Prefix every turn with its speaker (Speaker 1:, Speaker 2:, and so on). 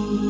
Speaker 1: me.